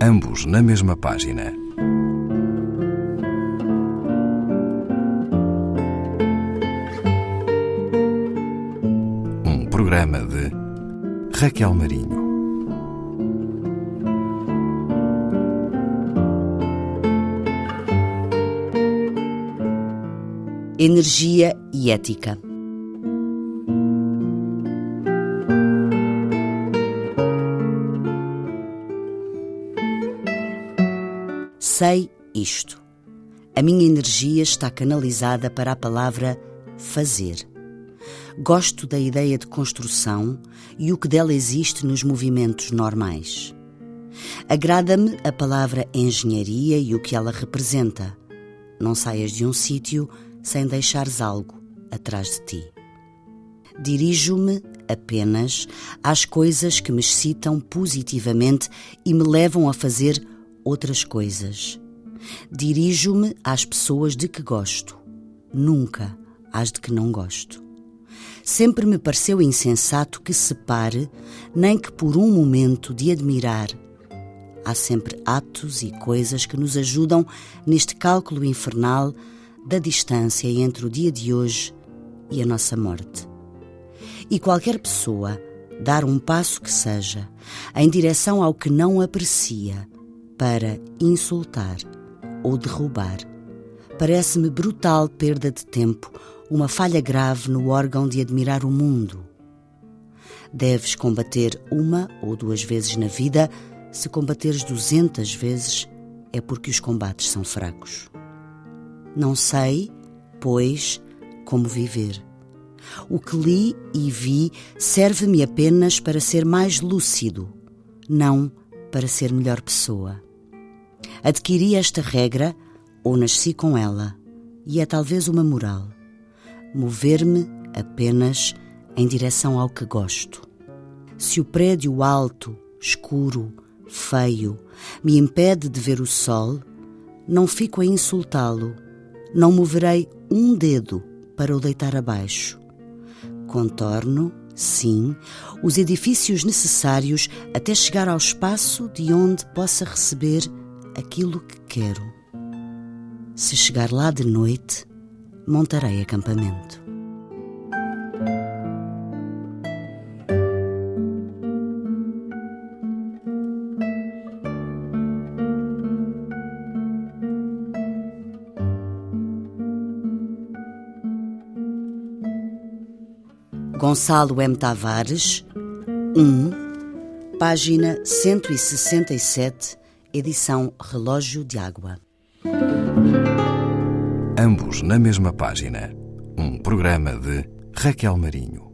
ambos na mesma página. Um programa de Raquel Marinho. Energia e ética. Sei isto. A minha energia está canalizada para a palavra fazer. Gosto da ideia de construção e o que dela existe nos movimentos normais. Agrada-me a palavra engenharia e o que ela representa. Não saias de um sítio sem deixares algo atrás de ti. Dirijo-me apenas às coisas que me excitam positivamente e me levam a fazer outras coisas. Dirijo-me às pessoas de que gosto, nunca às de que não gosto. Sempre me pareceu insensato que se pare, nem que por um momento, de admirar. Há sempre atos e coisas que nos ajudam neste cálculo infernal da distância entre o dia de hoje e a nossa morte. E qualquer pessoa dar um passo que seja em direção ao que não aprecia para insultar ou derrubar. Parece-me brutal perda de tempo, uma falha grave no órgão de admirar o mundo. Deves combater uma ou duas vezes na vida, se combateres duzentas vezes, é porque os combates são fracos. Não sei, pois, como viver. O que li e vi serve-me apenas para ser mais lúcido, não para ser melhor pessoa. Adquiri esta regra ou nasci com ela, e é talvez uma moral: mover-me apenas em direção ao que gosto. Se o prédio alto, escuro, feio me impede de ver o sol, não fico a insultá-lo, não moverei um dedo para o deitar abaixo. Contorno, sim, os edifícios necessários até chegar ao espaço de onde possa receber aquilo que quero. Se chegar lá de noite, montarei acampamento. Gonçalo M. Tavares, 1, página 167 edição Relógio de Água. Ambos na mesma página. Um programa de Raquel Marinho.